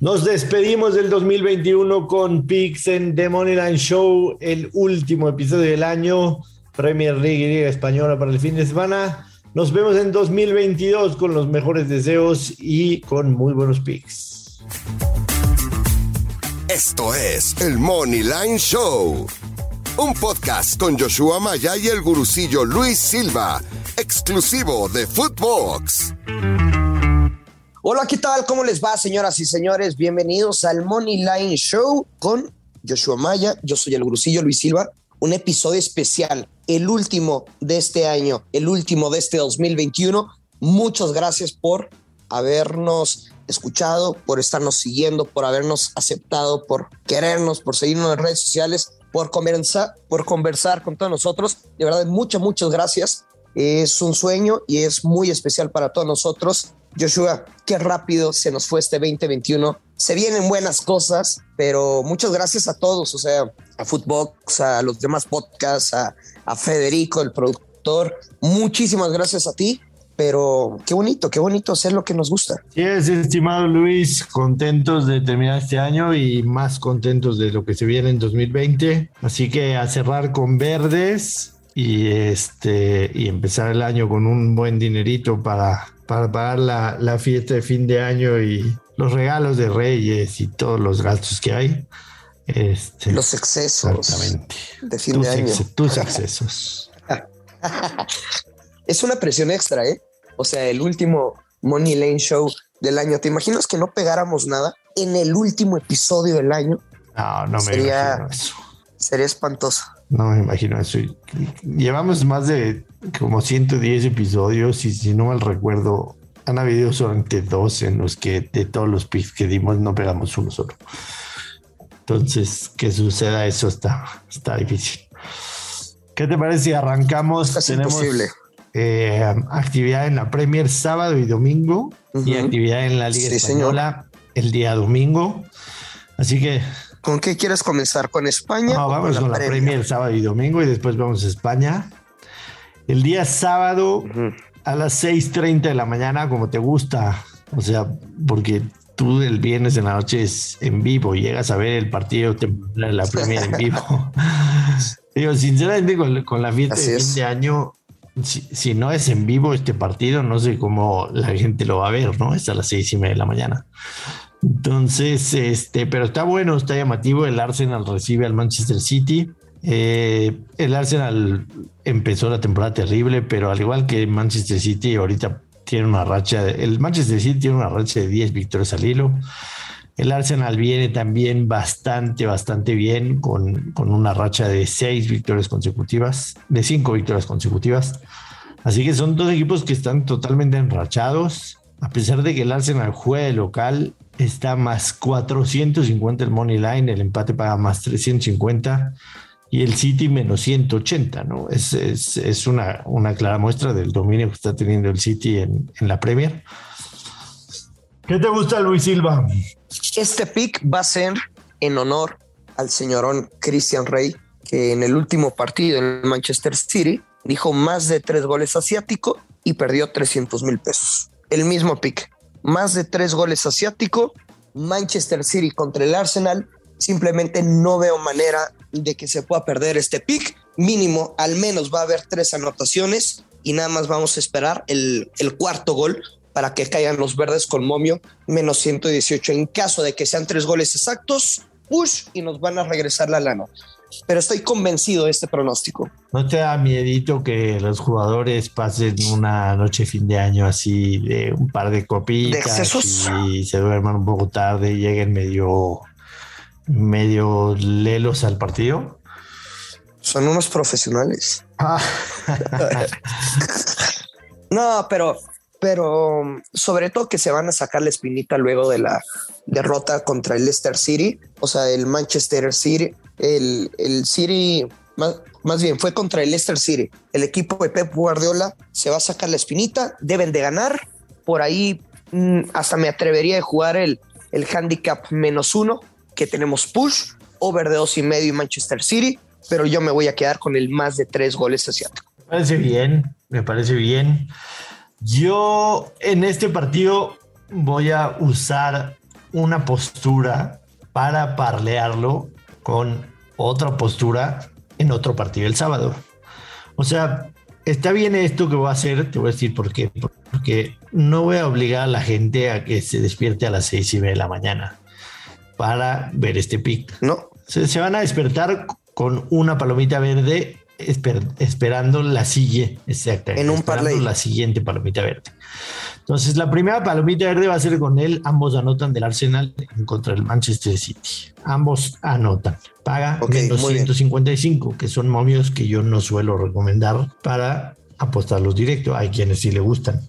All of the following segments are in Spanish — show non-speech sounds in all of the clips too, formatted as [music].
Nos despedimos del 2021 con Pix en The Moneyline Show, el último episodio del año, Premier League y Liga Española para el fin de semana. Nos vemos en 2022 con los mejores deseos y con muy buenos picks. Esto es el Moneyline Show, un podcast con Joshua Maya y el gurucillo Luis Silva, exclusivo de Footbox. Hola, ¿qué tal? ¿Cómo les va, señoras y señores? Bienvenidos al Money Line Show con Joshua Maya. Yo soy el gurucillo Luis Silva. Un episodio especial, el último de este año, el último de este 2021. Muchas gracias por habernos escuchado, por estarnos siguiendo, por habernos aceptado, por querernos, por seguirnos en redes sociales, por conversar, por conversar con todos nosotros. De verdad, muchas, muchas gracias. Es un sueño y es muy especial para todos nosotros Joshua, qué rápido se nos fue este 2021. Se vienen buenas cosas, pero muchas gracias a todos, o sea, a Footbox, a los demás podcasts, a, Federico, el productor. Muchísimas gracias a ti pero qué bonito, qué bonito hacer lo que nos gusta. Sí, es, estimado Luis, contentos de terminar este año y más contentos de lo que se viene en 2020. Así que a cerrar con verdes y este y empezar el año con un buen dinerito para para pagar la, fiesta de fin de año y los regalos de Reyes y todos los gastos que hay. Este, los excesos de fin de año. tus [laughs] excesos. [laughs] es una presión extra, ¿eh? O sea, el último Money Lane Show del año. ¿Te imaginas que no pegáramos nada en el último episodio del año? No, no me sería, imagino eso. Sería espantoso. No me imagino eso. Llevamos más de como 110 episodios y si no mal recuerdo, han habido solamente dos en los que de todos los picks que dimos no pegamos uno solo. Entonces, que suceda eso está, está difícil. ¿Qué te parece si arrancamos? Tenemos eh, actividad en la Premier sábado y domingo y actividad en la Liga Española el día domingo. Así que ¿Con qué quieres comenzar? ¿Con España? No, vamos con, la, Premier? sábado y domingo y después vamos a España. El día sábado a las 6:30 de la mañana, como te gusta. O sea, porque tú el viernes en la noche es en vivo, llegas a ver el partido de la Premier en vivo. [laughs] Digo, sinceramente, con, la fiesta de fin de año, si, no es en vivo este partido, no sé cómo la gente lo va a ver, ¿no? Es a las seis y media de la mañana. Entonces, este, pero está bueno, está llamativo. El Arsenal recibe al Manchester City. Eh, el Arsenal empezó la temporada terrible, pero al igual que Manchester City, ahorita tiene una racha. el Manchester City tiene una racha de 10 victorias al hilo. El Arsenal viene también bastante, bastante bien con, con una racha de 6 victorias consecutivas, de 5 victorias consecutivas. Así que son dos equipos que están totalmente enrachados. A pesar de que el Arsenal juegue local, está más 450 el money line, el empate paga más 350 y el City menos 180, ¿no? Es, es, una, una, clara muestra del dominio que está teniendo el City en, en, la Premier. ¿Qué te gusta, Luis Silva? Este pick va a ser en honor al señorón Christian Rey, que en el último partido en Manchester City dijo más de tres goles asiático y perdió 300 mil pesos. El mismo pick más de tres goles asiático. Manchester City contra el Arsenal. Simplemente no veo manera de que se pueda perder este pick. Mínimo, al menos va a haber tres anotaciones y nada más vamos a esperar el, el cuarto gol para que caigan los verdes con momio menos 118. En caso de que sean tres goles exactos, push y nos van a regresar la lana pero estoy convencido de este pronóstico. ¿No te da miedito que los jugadores pasen una noche fin de año así de un par de copitas y se duerman un poco tarde y lleguen medio, medio lelos al partido? Son unos profesionales. Ah. [laughs] no, pero pero sobre todo que se van a sacar la espinita luego de la derrota contra el Leicester City, o sea, el Manchester City el, el City, más, bien fue contra el Leicester City. El equipo de Pep Guardiola se va a sacar la espinita, deben de ganar. Por ahí mm, hasta me atrevería a jugar el, el handicap menos uno, que tenemos push, over de dos y medio y Manchester City, pero yo me voy a quedar con el más de tres goles asiático. Me parece bien, me parece bien. Yo en este partido voy a usar una postura para parlearlo con otra postura en otro partido el sábado. O sea, está bien esto que voy a hacer, te voy a decir por qué. Porque no voy a obligar a la gente a que se despierte a las seis y media de la mañana para ver este pick. No. Se, van a despertar con una palomita verde esperando la silla, exacta. En un parlay. La siguiente palomita verde. Entonces, la primera palomita verde va a ser con él. Ambos anotan del Arsenal en contra del Manchester City. Ambos anotan. Paga okay, 255, que son momios que yo no suelo recomendar para apostarlos directo. Hay quienes sí le gustan.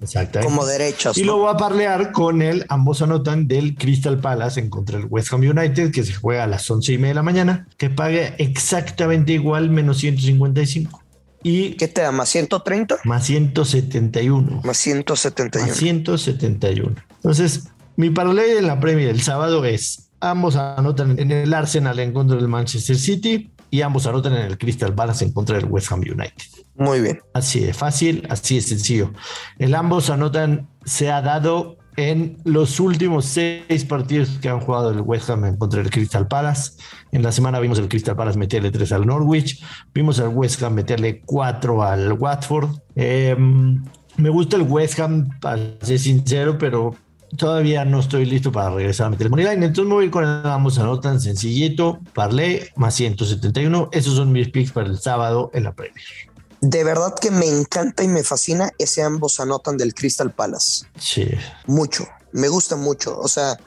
Exactamente. Como derechos. Y lo voy a parlear con él. Ambos anotan del Crystal Palace en contra del West Ham United, que se juega a las once y media de la mañana, que pague exactamente igual, menos 155. Y ¿Qué te da? ¿Más 130? Más 171. Más 171. Más 171. Entonces, mi paralelo en la Premier el sábado es: ambos anotan en el Arsenal en contra del Manchester City y ambos anotan en el Crystal Palace en contra del West Ham United. Muy bien. Así de fácil, así de sencillo. El ambos anotan se ha dado en los últimos seis partidos que han jugado el West Ham contra el Crystal Palace. En la semana vimos el Crystal Palace meterle tres al Norwich, vimos al West Ham meterle cuatro al Watford. Em, me gusta el West Ham, para ser sincero, pero todavía no estoy listo para regresar a el money line. Entonces me voy con el ambos anotan sencillito, parlé, más 171. Esos son mis picks para el sábado en la Premier. De verdad que me encanta y me fascina ese ambos anotan del Crystal Palace. Sí. Mucho. Me gusta mucho. O sea,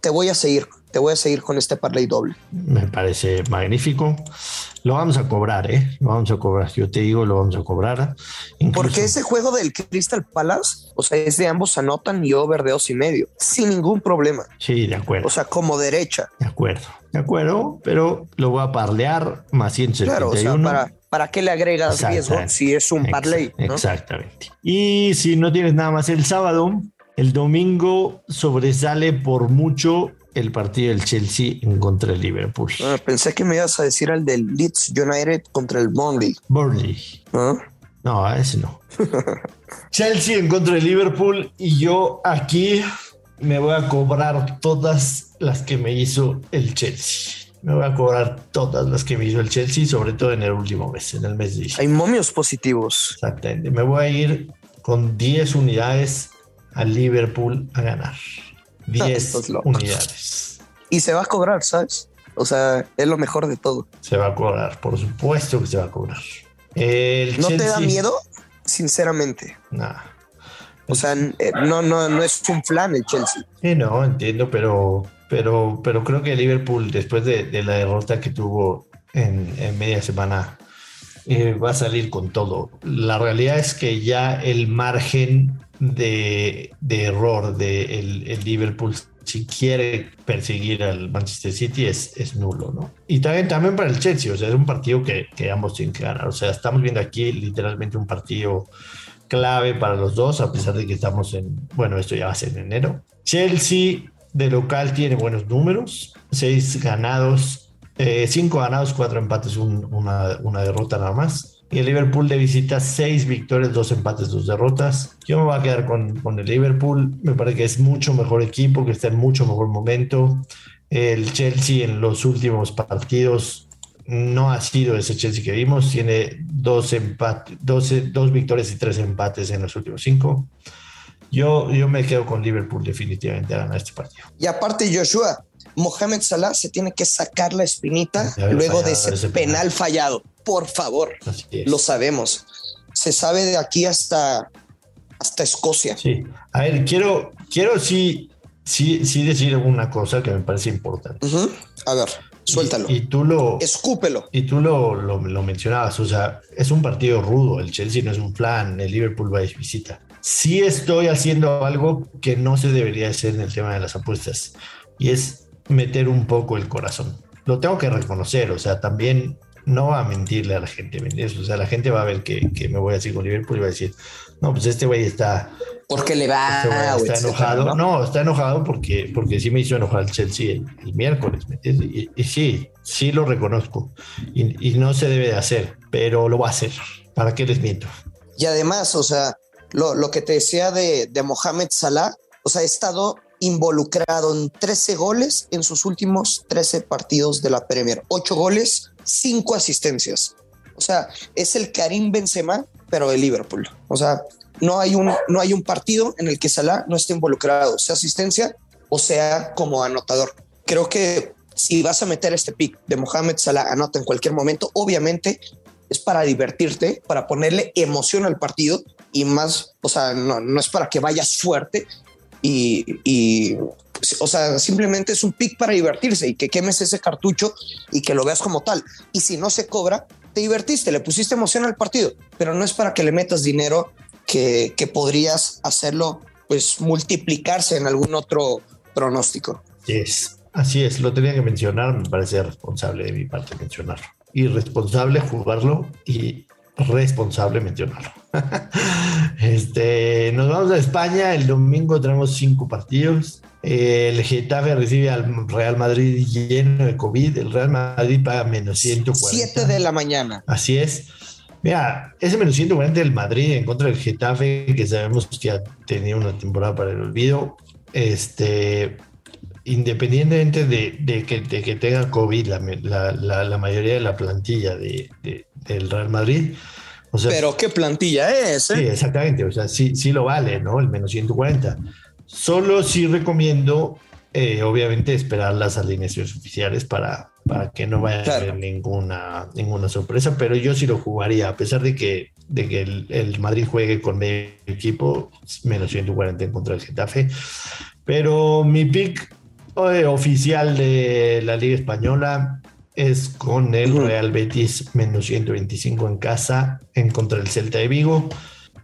te voy a seguir. Te voy a seguir con este parlay doble. Me parece magnífico. Lo vamos a cobrar, ¿eh? Lo vamos a cobrar. Yo te digo, lo vamos a cobrar. Porque ese juego del Crystal Palace, o sea, es de ambos anotan y over de dos y medio, sin ningún problema. Sí, de acuerdo. O sea, como derecha. De acuerdo, de acuerdo, pero lo voy a parlear más 171. Claro, o sea, para, ¿para qué le agregas riesgo si es un parlay? Exactamente. Y si no tienes nada más el sábado, el domingo sobresale por mucho el partido del Chelsea en contra del Liverpool. Ah, pensé que me ibas a decir al del Leeds United contra el Burnley. Burnley. ¿Ah? No, ese no. [laughs] Chelsea en contra del Liverpool y yo aquí me voy a cobrar todas las que me hizo el Chelsea me voy a cobrar todas las que me hizo el Chelsea, sobre todo en el último mes, en el mes de diciembre. Hay momios positivos. Exactamente. Me voy a ir con 10 unidades al Liverpool a ganar. 10 unidades. Y se va a cobrar, ¿sabes? O sea, es lo mejor de todo. Se va a cobrar, por supuesto que se va a cobrar. ¿No te da miedo? Sinceramente. Nada. O sea, eh, no, no, no es un plan el Chelsea. Sí, no, entiendo, pero pero, pero creo que Liverpool, después de, la derrota que tuvo en, media semana, eh, va a salir con todo. La realidad es que ya el margen de, error de el, Liverpool si quiere perseguir al Manchester City es, es, nulo, ¿no? Y también, también para el Chelsea, o sea, es un partido que, que ambos tienen que ganar. O sea, estamos viendo aquí literalmente un partido clave para los dos, a pesar de que estamos en, bueno, esto ya va a ser en enero. Chelsea de local tiene buenos números, seis ganados, eh, cinco ganados, cuatro empates, una, una, derrota nada más. Y el Liverpool de visita, seis victorias, dos empates, dos derrotas. Yo me voy a quedar con, con el Liverpool. Me parece que es mucho mejor equipo, que está en mucho mejor momento. El Chelsea en los últimos partidos no ha sido ese Chelsea que vimos. Tiene dos, empates, dos, victorias y tres empates en los últimos cinco. Yo, yo me quedo con Liverpool definitivamente a ganar este partido. Y aparte, Joshua, Mohamed Salah se tiene que sacar la espinita luego de ese, penal. fallado. Por favor, lo sabemos. Se sabe de aquí hasta, hasta Escocia. Sí. A ver, quiero, quiero sí, sí, sí decir una cosa que me parece importante. A ver, suéltalo. Y, tú lo. Escúpelo. Y tú lo, lo, lo, mencionabas. O sea, es un partido rudo. El Chelsea no es un plan. El Liverpool va de visita sí estoy haciendo algo que no se debería hacer en el tema de las apuestas y es meter un poco el corazón. Lo tengo que reconocer, o sea, también no va a mentirle a la gente, O sea, la gente va a ver que, me voy a decir con Liverpool y va a decir, no, pues este güey está... Porque le va... Este está enojado. ¿no? está enojado porque, porque sí me hizo enojar el Chelsea el, miércoles, y, sí, sí lo reconozco y, y no se debe de hacer, pero lo va a hacer. ¿Para qué les miento? Y además, o sea, lo, que te decía de, de Mohamed Salah, o sea, he estado involucrado en 13 goles en sus últimos 13 partidos de la Premier. 8 goles, 5 asistencias. O sea, es el Karim Benzema, pero de Liverpool. O sea, no hay un, no hay un partido en el que Salah no esté involucrado, sea asistencia o sea como anotador. Creo que si vas a meter este pick de Mohamed Salah anota en cualquier momento, obviamente es para divertirte, para ponerle emoción al partido y más, o sea, no, no es para que vayas fuerte y, y, o sea, simplemente es un pick para divertirse y que quemes ese cartucho y que lo veas como tal. Y si no se cobra, te divertiste, le pusiste emoción al partido, pero no es para que le metas dinero que, que podrías hacerlo, pues multiplicarse en algún otro pronóstico. Yes. Así es, lo tenía que mencionar, me parece responsable de mi parte mencionarlo. Irresponsable jugarlo y responsable mencionarlo. [laughs] este, nos vamos a España, el domingo tenemos cinco partidos. El Getafe recibe al Real Madrid lleno de COVID. El Real Madrid paga menos 140. 7 de la mañana. Así es. Mira, ese menos 140 del Madrid en contra del Getafe, que sabemos que ya tenía una temporada para el olvido. Este, independientemente de, que, que, tenga COVID la, mayoría de la plantilla de, del Real Madrid. O sea, Pero qué plantilla es. ¿eh? Sí, exactamente. O sea, sí, sí lo vale, ¿no? El menos 140. Solo sí recomiendo, eh, obviamente, esperar las alineaciones oficiales para, para que no vaya a haber ninguna, ninguna sorpresa, pero yo sí lo jugaría, a pesar de que, de que el, Madrid juegue con medio equipo, menos 140 en contra del Getafe. Pero mi pick eh, oficial de la Liga Española es con el Real Betis menos 125 en casa en contra del Celta de Vigo.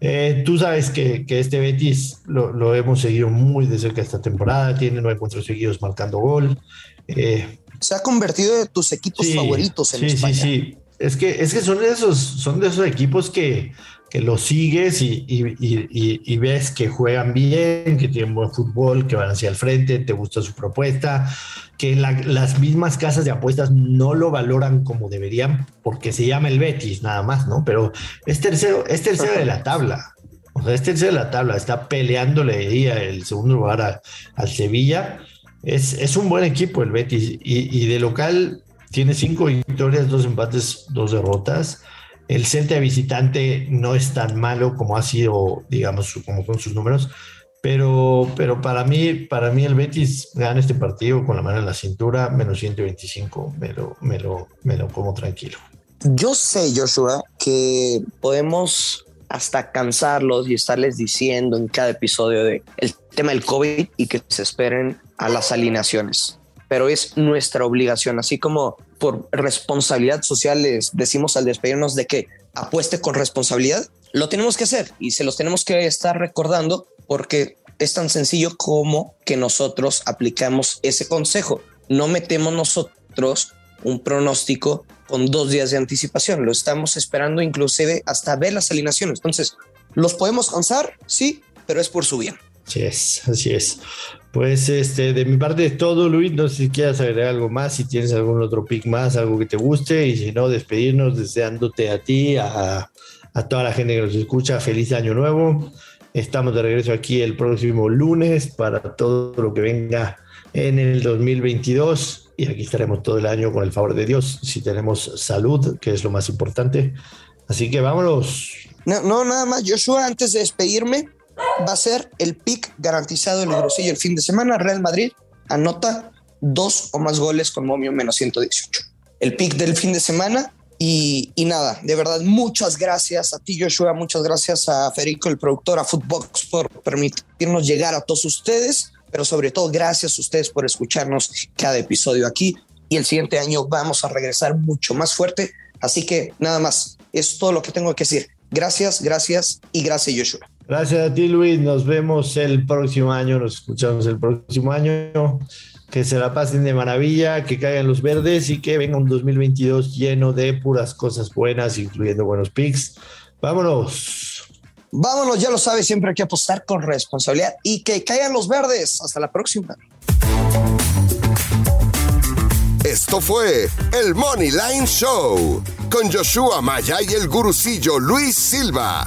Eh, tú sabes que, que este Betis lo, lo, hemos seguido muy de cerca esta temporada, tiene nueve encuentros seguidos marcando gol. Eh, Se ha convertido en tus equipos favoritos en España. Sí, sí, es que, es que son, de esos, son de esos equipos que, que los sigues y, y, y, ves que juegan bien, que tienen buen fútbol, que van hacia el frente, te gusta su propuesta, que las mismas casas de apuestas no lo valoran como deberían porque se llama el Betis nada más, ¿no? Pero es tercero, es tercero de la tabla. O sea, es tercero de la tabla, está peleándole ahí el segundo lugar al Sevilla. Es, es, un buen equipo el Betis y, de local tiene cinco victorias, dos empates, dos derrotas. El Celta visitante no es tan malo como ha sido, digamos, como con sus números, pero, pero para, mí, para mí el Betis gana este partido con la mano en la cintura, menos 125, me lo, me lo, me lo como tranquilo. Yo sé, Joshua, que podemos hasta cansarlos y estarles diciendo en cada episodio de el tema del COVID y que se esperen a las alineaciones. Pero es nuestra obligación, así como por responsabilidad social les decimos al despedirnos de que apueste con responsabilidad, lo tenemos que hacer y se los tenemos que estar recordando porque es tan sencillo como que nosotros aplicamos ese consejo. No metemos nosotros un pronóstico con dos días de anticipación. Lo estamos esperando inclusive hasta ver las alineaciones. Entonces, ¿los podemos cansar? Sí, pero es por su bien. Así es, así es. Pues este, de mi parte es todo, Luis. No sé si quieras agregar algo más, si tienes algún otro pick más, algo que te guste, y si no, despedirnos deseándote a ti, a, toda la gente que nos escucha, feliz año nuevo. Estamos de regreso aquí el próximo lunes para todo lo que venga en el 2022 y aquí estaremos todo el año con el favor de Dios si tenemos salud, que es lo más importante. Así que vámonos. No, no nada más, Joshua, antes de despedirme, va a ser el pick garantizado del grosillo el fin de semana. Real Madrid anota dos o más goles con momio menos 118. El pick del fin de semana, y, nada, de verdad, muchas gracias a ti, Joshua, muchas gracias a Federico, el productor, a Footbox, por permitirnos llegar a todos ustedes, pero sobre todo gracias a ustedes por escucharnos cada episodio aquí. Y el siguiente año vamos a regresar mucho más fuerte. Así que nada más, es todo lo que tengo que decir. Gracias, gracias y gracias, Joshua. Gracias a ti, Luis. Nos vemos el próximo año, nos escuchamos el próximo año que se la pasen de maravilla, que caigan los verdes y que venga un 2022 lleno de puras cosas buenas, incluyendo buenos picks. Vámonos. Vámonos, ya lo sabes, siempre hay que apostar con responsabilidad y que caigan los verdes. Hasta la próxima. Esto fue el Money Line Show con Joshua Maya y el gurucillo Luis Silva,